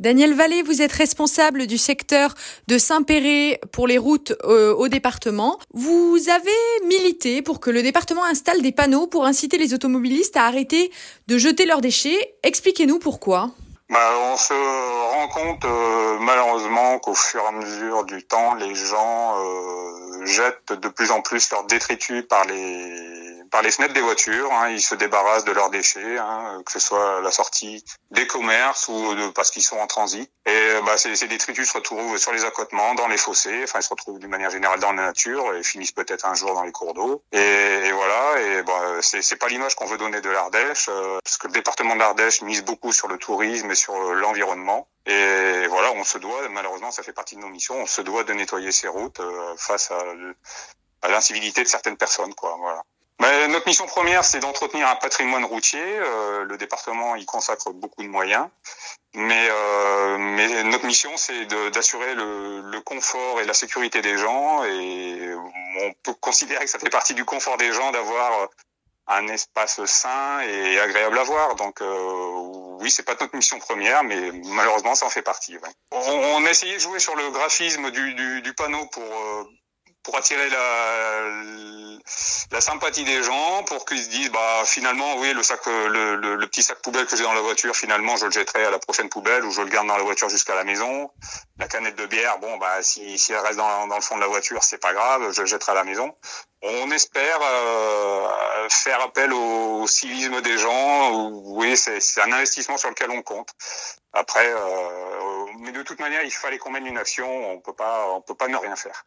Daniel Vallée, vous êtes responsable du secteur de Saint-Péret pour les routes euh, au département. Vous avez milité pour que le département installe des panneaux pour inciter les automobilistes à arrêter de jeter leurs déchets. Expliquez-nous pourquoi. Bah, on se rend compte euh, malheureusement qu'au fur et à mesure du temps, les gens euh, jettent de plus en plus leurs détritus par les par les fenêtres des voitures. Hein, ils se débarrassent de leurs déchets, hein, que ce soit la sortie des commerces ou de, parce qu'ils sont en transit. Et bah, ces, ces détritus se retrouvent sur les accotements, dans les fossés. Enfin, ils se retrouvent d'une manière générale dans la nature et finissent peut-être un jour dans les cours d'eau. Et, et, voilà. Et bah, c'est, pas l'image qu'on veut donner de l'Ardèche, euh, parce que le département de l'Ardèche mise beaucoup sur le tourisme et sur l'environnement. Et voilà, on se doit, malheureusement, ça fait partie de nos missions, on se doit de nettoyer ces routes euh, face à l'incivilité de certaines personnes, quoi. Voilà. Mais notre mission première, c'est d'entretenir un patrimoine routier. Euh, le département y consacre beaucoup de moyens. Mais, euh, mais notre mission, c'est d'assurer le, le, confort et la sécurité des gens. Et on peut considérer que ça fait partie du confort des gens d'avoir un espace sain et agréable à voir. Donc euh, oui, c'est pas notre mission première, mais malheureusement, ça en fait partie. On, on, a essayé de jouer sur le graphisme du, du, du panneau pour euh, pour attirer la, la sympathie des gens, pour qu'ils se disent bah finalement oui le sac le, le, le petit sac poubelle que j'ai dans la voiture finalement je le jetterai à la prochaine poubelle ou je le garde dans la voiture jusqu'à la maison. La canette de bière bon bah si, si elle reste dans, dans le fond de la voiture c'est pas grave je le jetterai à la maison. On espère euh, faire appel au civisme des gens. Oui, c'est un investissement sur lequel on compte. Après, euh, mais de toute manière, il fallait qu'on mène une action. On peut pas, on peut pas ne rien faire.